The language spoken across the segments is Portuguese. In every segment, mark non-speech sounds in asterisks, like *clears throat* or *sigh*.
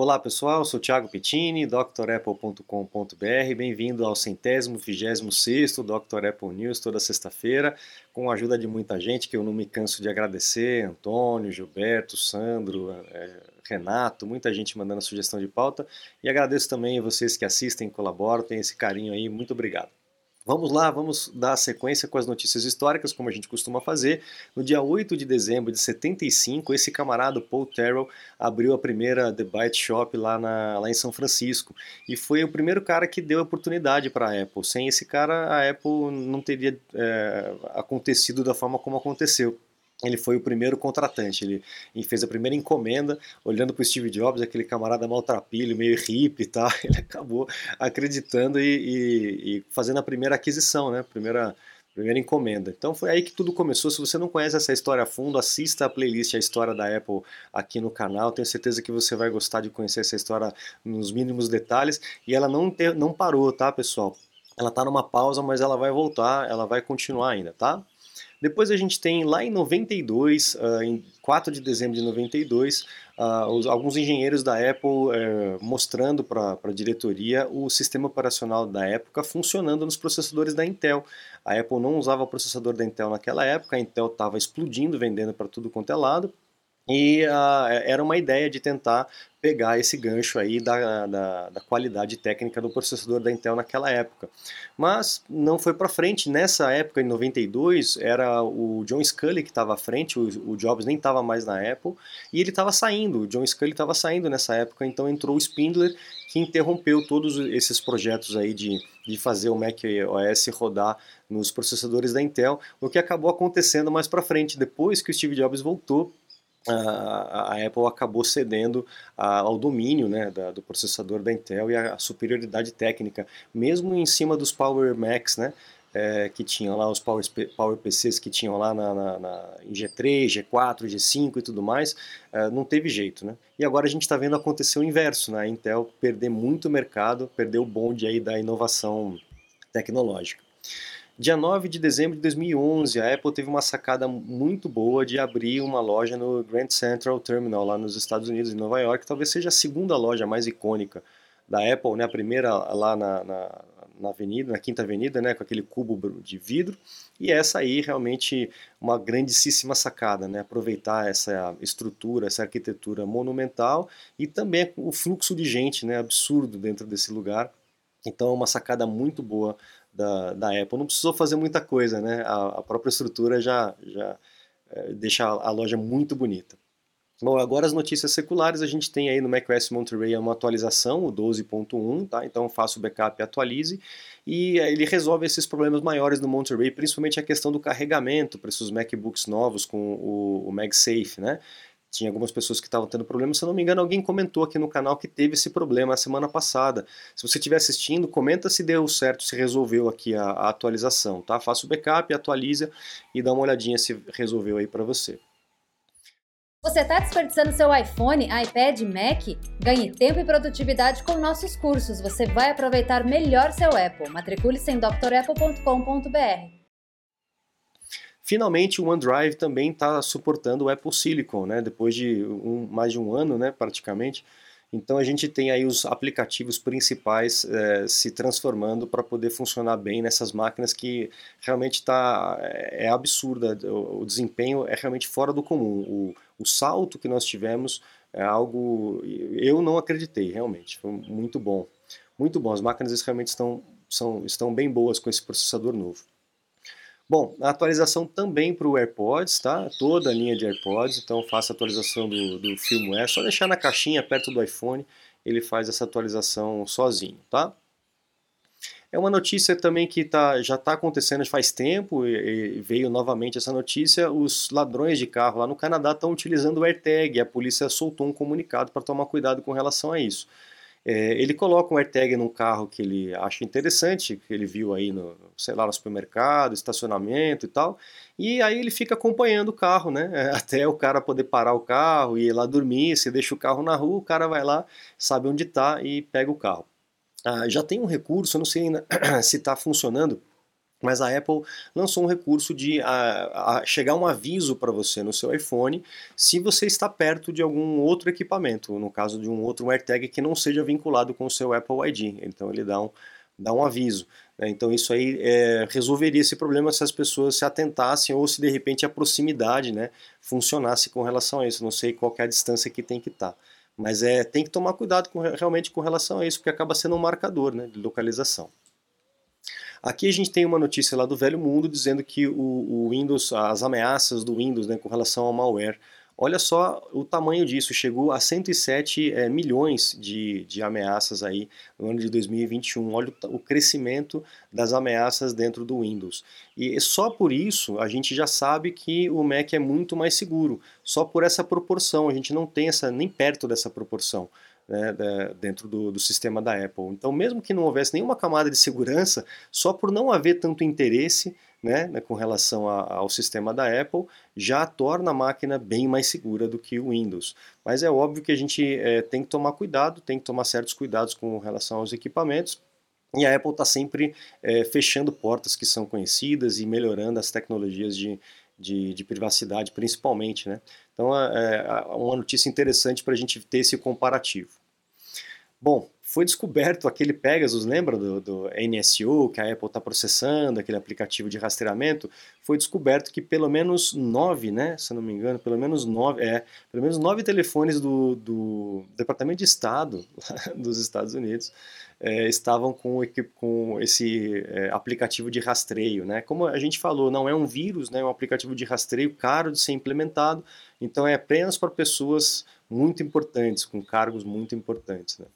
Olá pessoal, sou Thiago Pettini, drapple.com.br. Bem-vindo ao centésimo, vigésimo sexto Dr. Apple News toda sexta-feira, com a ajuda de muita gente que eu não me canso de agradecer: Antônio, Gilberto, Sandro, é, Renato, muita gente mandando sugestão de pauta. E agradeço também a vocês que assistem, colaboram, têm esse carinho aí. Muito obrigado. Vamos lá, vamos dar sequência com as notícias históricas, como a gente costuma fazer. No dia 8 de dezembro de 75, esse camarada Paul Terrell abriu a primeira The Byte Shop lá, na, lá em São Francisco. E foi o primeiro cara que deu oportunidade para a Apple. Sem esse cara, a Apple não teria é, acontecido da forma como aconteceu ele foi o primeiro contratante, ele, fez a primeira encomenda, olhando para o Steve Jobs, aquele camarada maltrapilho, meio hippie e tal, *laughs* ele acabou acreditando e, e, e, fazendo a primeira aquisição, né, primeira, primeira encomenda. Então foi aí que tudo começou, se você não conhece essa história a fundo, assista a playlist A História da Apple aqui no canal, tenho certeza que você vai gostar de conhecer essa história nos mínimos detalhes, e ela não, ter, não parou, tá pessoal? Ela está numa pausa, mas ela vai voltar, ela vai continuar ainda, tá? Depois a gente tem lá em 92, uh, ah, em 4 de dezembro de 92, uh, ah, alguns engenheiros da Apple uh, mostrando para a diretoria o sistema operacional da época funcionando nos processadores da Intel. A Apple não usava o processador da Intel naquela época, a Intel estava explodindo, vendendo para tudo quanto é lado, e uh, era uma ideia de tentar pegar esse gancho aí da, da, da, qualidade técnica do processador da Intel naquela época. Mas não foi para frente. Nessa época, em 92, era o John Scully que estava à frente, o, o, Jobs nem estava mais na Apple, e ele estava saindo, o John Scully estava saindo nessa época, então entrou o Spindler, que interrompeu todos esses projetos aí de, de fazer o Mac OS rodar nos processadores da Intel, o que acabou acontecendo mais para frente, depois que o Steve Jobs voltou a, Apple acabou cedendo ao domínio né, do processador da Intel e a superioridade técnica, mesmo em cima dos Power Macs, né, é, que tinham lá, os Power, Power PCs que tinham lá na, na, na em G3, G4, G5 e tudo mais, é, não teve jeito. Né? E agora a gente está vendo acontecer o inverso, né? a Intel perder muito mercado, perder o bonde aí da inovação tecnológica. Dia 9 de dezembro de 2011, a Apple teve uma sacada muito boa de abrir uma loja no Grand Central Terminal, lá nos Estados Unidos, em Nova York. Talvez seja a segunda loja mais icônica da Apple, né? a primeira lá na, na, na avenida, na Quinta Avenida, né? com aquele cubo de vidro. E essa aí realmente uma grandíssima sacada, né? aproveitar essa estrutura, essa arquitetura monumental e também o fluxo de gente né? absurdo dentro desse lugar. Então, é uma sacada muito boa da, da Apple. Não precisou fazer muita coisa, né? A, a própria estrutura já, já é, deixa a, loja muito bonita. Bom, agora as notícias seculares, a gente tem aí no macOS Monterey uma atualização, o 12.1, tá? Então faça o backup e atualize. E ele resolve esses problemas maiores no Monterey, principalmente a questão do carregamento para esses MacBooks novos com o, o MagSafe, né? Tinha algumas pessoas que estavam tendo problema. Se eu não me engano, alguém comentou aqui no canal que teve esse problema a semana passada. Se você estiver assistindo, comenta se deu certo, se resolveu aqui a, a atualização, tá? Faça o backup, atualiza e dá uma olhadinha se resolveu aí para você. Você está desperdiçando seu iPhone, iPad, Mac? Ganhe tempo e produtividade com nossos cursos. Você vai aproveitar melhor seu Apple. Matricule-se em drapple.com.br. Finalmente, o OneDrive também está suportando o Apple Silicon, né? depois de um, mais de um ano, né, praticamente. Então a gente tem aí os aplicativos principais é, se transformando para poder funcionar bem nessas máquinas que realmente está é, é absurda, o, o, desempenho é realmente fora do comum. O, o salto que nós tivemos é algo eu não acreditei realmente, foi muito bom, muito bom. As máquinas realmente estão são, estão bem boas com esse processador novo. Bom, a atualização também para o AirPods, tá? Toda a linha de AirPods, então faça a atualização do, do firmware, só deixar na caixinha perto do iPhone, ele faz essa atualização sozinho, tá? É uma notícia também que tá, já está acontecendo faz tempo, e, e veio novamente essa notícia, os ladrões de carro lá no Canadá estão utilizando o AirTag, a polícia soltou um comunicado para tomar cuidado com relação a isso. É, ele coloca um AirTag num carro que ele acha interessante, que ele viu aí no, sei lá, no supermercado, estacionamento e tal, e aí ele fica acompanhando o carro, né, *laughs* até o cara poder parar o carro e ir lá dormir, se deixa o carro na rua, o cara vai lá, sabe onde está e pega o carro. Ah, já tem um recurso, eu não sei ainda *clears throat* se está funcionando, Mas a Apple lançou um recurso de a, a chegar um aviso para você no seu iPhone se você está perto de algum outro equipamento, no caso de um outro AirTag que não seja vinculado com o seu Apple ID. Então ele dá um, dá um aviso. Né? Então isso aí é, resolveria esse problema se as pessoas se atentassem ou se de repente a proximidade né, funcionasse com relação a isso. Não sei qual é a distância que tem que estar. Tá. Mas é, tem que tomar cuidado com, realmente com relação a isso, porque acaba sendo um marcador né, de localização. Aqui a gente tem uma notícia lá do velho mundo dizendo que o, o Windows, as ameaças do Windows né, com relação ao malware, olha só o tamanho disso, chegou a 107 é, milhões de, de ameaças aí no ano de 2021. Olha o, o crescimento das ameaças dentro do Windows. E só por isso a gente já sabe que o Mac é muito mais seguro, só por essa proporção, a gente não tem essa nem perto dessa proporção né, dentro do, do, sistema da Apple. Então, mesmo que não houvesse nenhuma camada de segurança, só por não haver tanto interesse né, né com relação a, ao sistema da Apple, já torna a máquina bem mais segura do que o Windows. Mas é óbvio que a gente é, tem que tomar cuidado, tem que tomar certos cuidados com relação aos equipamentos, e a Apple está sempre é, fechando portas que são conhecidas e melhorando as tecnologias de, de, de privacidade, principalmente. Né? Então, é, é uma notícia interessante para a gente ter esse comparativo. Bom, foi descoberto aquele Pegasus, lembra do, do NSO que a Apple está processando, aquele aplicativo de rastreamento? Foi descoberto que pelo menos nove, né, se não me engano, pelo menos nove, é, pelo menos nove telefones do, do Departamento de Estado *laughs* dos Estados Unidos é, estavam com, com esse é, aplicativo de rastreio, né? Como a gente falou, não é um vírus, né? É um aplicativo de rastreio caro de ser implementado, então é apenas para pessoas muito importantes, com cargos muito importantes, né?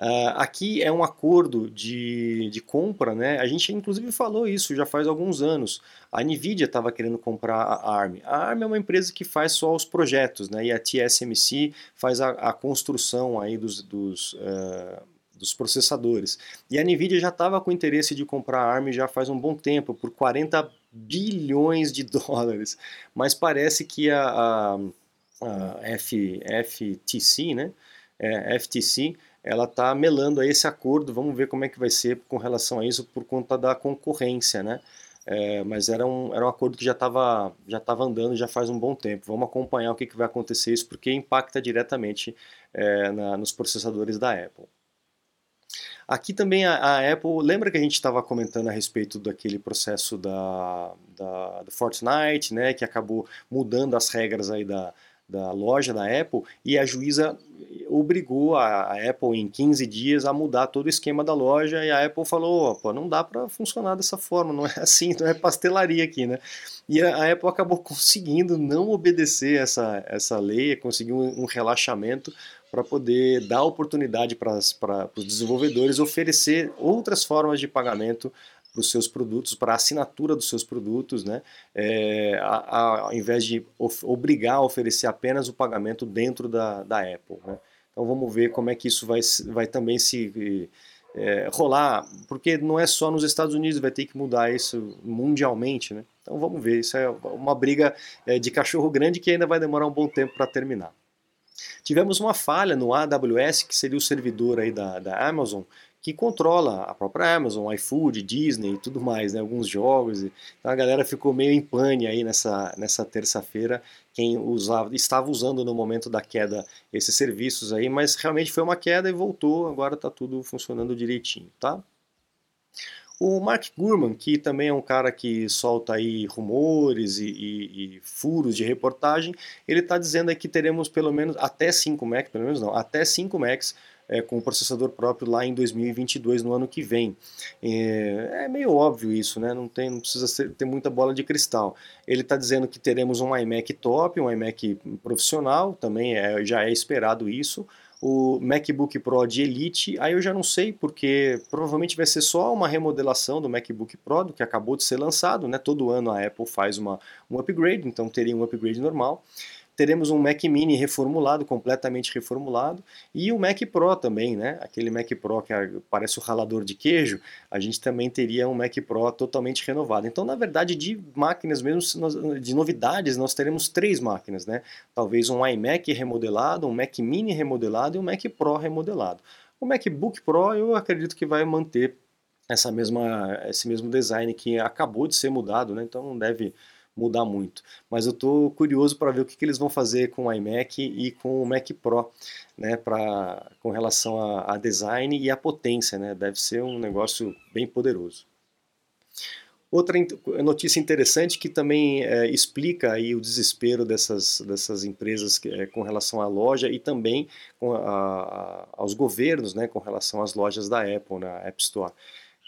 Uh, aqui é um acordo de, de compra, né? A gente inclusive falou isso já faz alguns anos. A Nvidia estava querendo comprar a ARM. A ARM é uma empresa que faz só os projetos, né? E a TSMC faz a, a construção aí dos, dos, uh, dos processadores. E a Nvidia já estava com interesse de comprar a ARM já faz um bom tempo, por 40 bilhões de *laughs* dólares. Mas parece que a, a, a F, FTC, né? É, FTC ela está melando esse acordo, vamos ver como é que vai ser com relação a isso por conta da concorrência, né? É, mas era um, era um acordo que já estava já tava andando já faz um bom tempo. Vamos acompanhar o que, que vai acontecer isso, porque impacta diretamente é, na, nos processadores da Apple. Aqui também a, a Apple, lembra que a gente estava comentando a respeito daquele processo da, da, do Fortnite, né, que acabou mudando as regras aí da, da loja da Apple e a juíza obrigou a, Apple em 15 dias a mudar todo o esquema da loja e a Apple falou, pô, não dá para funcionar dessa forma, não é *laughs* assim, não é pastelaria aqui, né? E a Apple acabou *laughs* conseguindo não obedecer essa, essa lei, conseguiu um, um relaxamento para poder dar oportunidade para os desenvolvedores oferecer outras formas de pagamento para os seus produtos, para a assinatura dos seus produtos, né? É, a, a, ao invés de obrigar a oferecer apenas o pagamento dentro da, da Apple. Né? Então vamos ver como é que isso vai, vai também se é, rolar, porque não é só nos Estados Unidos, vai ter que mudar isso mundialmente. Né? Então vamos ver, isso é uma briga é, de cachorro grande que ainda vai demorar um bom tempo para terminar. Tivemos uma falha no AWS, que seria o servidor aí da, da Amazon, que controla a própria Amazon, iFood, Disney e tudo mais, né, alguns jogos. Então a galera ficou meio em pane aí nessa, nessa terça-feira, quem usava, estava usando no momento da queda esses serviços aí, mas realmente foi uma queda e voltou, agora está tudo funcionando direitinho, tá? O Mark Gurman, que também é um cara que solta aí rumores e, e, e furos de reportagem, ele está dizendo aí que teremos pelo menos até 5 Macs, pelo menos não, até 5 Macs é, com o processador próprio lá em 2022, no ano que vem. É, é meio óbvio isso, né? não, tem, não precisa ser, ter muita bola de cristal. Ele está dizendo que teremos um iMac top, um iMac profissional, também é, já é esperado isso, o MacBook Pro de Elite, aí eu já não sei, porque provavelmente vai ser só uma remodelação do MacBook Pro, do que acabou de ser lançado, né? Todo ano a Apple faz uma, um upgrade, então teria um upgrade normal teremos um Mac Mini reformulado, completamente reformulado, e o Mac Pro também, né? Aquele Mac Pro que parece o ralador de queijo, a gente também teria um Mac Pro totalmente renovado. Então, na verdade, de máquinas mesmo, de novidades, nós teremos três máquinas, né? Talvez um iMac remodelado, um Mac Mini remodelado e um Mac Pro remodelado. O MacBook Pro eu acredito que vai manter essa mesma, esse mesmo design que acabou de ser mudado, né? então não deve mudar muito. Mas eu estou curioso para ver o que, que, eles vão fazer com o iMac e com o Mac Pro, né, pra, com relação a, a design e a potência, né? deve ser um negócio bem poderoso. Outra notícia interessante que também é, explica aí o desespero dessas, dessas empresas que, é, com relação à loja e também a, a, aos governos né, com relação às lojas da Apple, na App Store.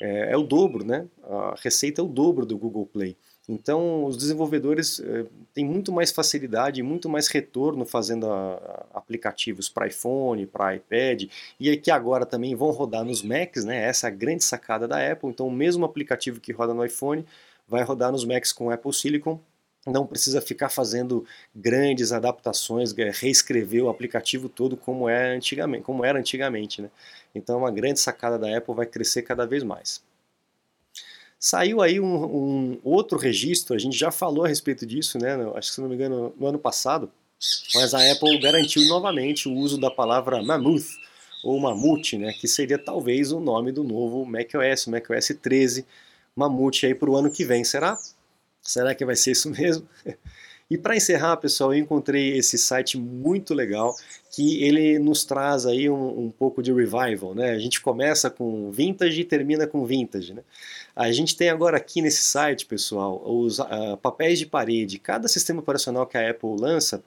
É, é, o dobro, né? A receita é o dobro do Google Play. Então, os desenvolvedores eh, têm muito mais facilidade, muito mais retorno fazendo a, a aplicativos para iPhone, para iPad, e que agora também vão rodar nos Macs, né? Essa é a grande sacada da Apple. Então, o mesmo aplicativo que roda no iPhone vai rodar nos Macs com Apple Silicon. Não precisa ficar fazendo grandes adaptações, é, reescrever o aplicativo todo como, é antigamente, como era antigamente. Né? Então, uma grande sacada da Apple vai crescer cada vez mais. Saiu aí um, um, outro registro, a gente já falou a respeito disso, né? Acho que se não me engano, no ano passado, mas a Apple garantiu novamente o uso da palavra mammoth, ou mamute, né? Que seria talvez o nome do novo macOS, macOS 13, mamute aí para o ano que vem, será? Será que vai ser isso mesmo? *laughs* E para encerrar, pessoal, eu encontrei esse site muito legal que ele nos traz aí um, um, pouco de revival, né? A gente começa com vintage e termina com vintage, né? A gente tem agora aqui nesse site, pessoal, os uh, papéis de parede. Cada sistema operacional que a Apple lança,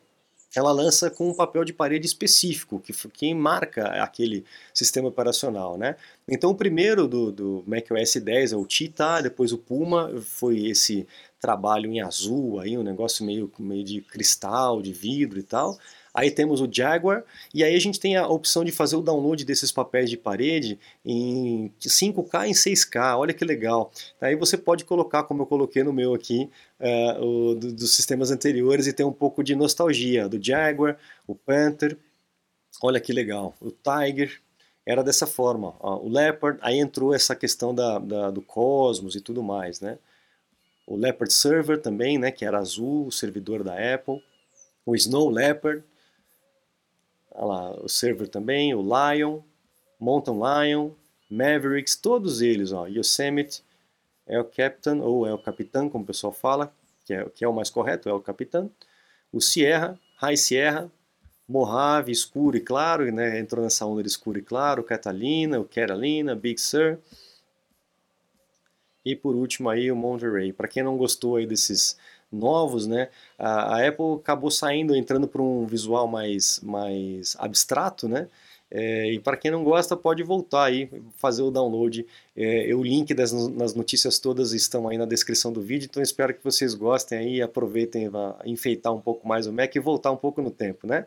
ela lança com um papel de parede específico, que, marca aquele sistema operacional, né? Então o primeiro do, do macOS 10 é o Cheetah, depois o Puma, foi esse trabalho em azul, aí um negócio meio, meio de cristal, de vidro e tal. Aí temos o Jaguar, e aí a gente tem a opção de fazer o download desses papéis de parede em 5K em 6K, olha que legal. Aí você pode colocar, como eu coloquei no meu aqui, uh, o, do, dos sistemas anteriores e ter um pouco de nostalgia do Jaguar, o Panther, olha que legal, o Tiger, era dessa forma, ó, o Leopard, aí entrou essa questão da, da, do Cosmos e tudo mais, né? O Leopard Server também, né, que era azul, o servidor da Apple, o Snow Leopard, lá, o server também, o Lion, Mountain Lion, Mavericks, todos eles, ó, Yosemite, é o ou é o Capitão, como o pessoal fala, que é, que é o mais correto, é o Capitão, o Sierra, High Sierra, Mojave, escuro e claro, né, entrou nessa onda de escuro e claro, Catalina, o Carolina, Big Sur, e por último aí o Monterey. Para quem não gostou aí desses novos, né, a, a Apple acabou saindo, entrando para um visual mais, mais abstrato, né, é, e para quem não gosta, pode voltar aí, fazer o download. É, o link das nas notícias todas estão aí na descrição do vídeo, então espero que vocês gostem aí, aproveitem para enfeitar um pouco mais o Mac e voltar um pouco no tempo, né?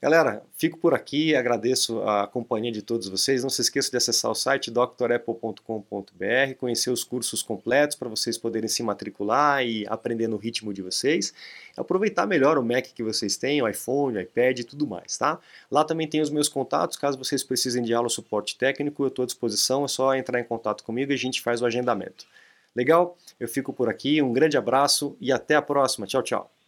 Galera, fico por aqui, agradeço a companhia de todos vocês. Não se esqueça de acessar o site drapple.com.br, conhecer os cursos completos para vocês poderem se matricular e aprender no ritmo de vocês. Aproveitar melhor o Mac que vocês têm, o iPhone, o iPad e tudo mais, tá? Lá também tem os meus contatos, caso vocês precisem de aula ou suporte técnico, eu estou à disposição, é só entrar em contato comigo e a gente faz o agendamento. Legal? Eu fico por aqui, um grande abraço e até a próxima. Tchau, tchau.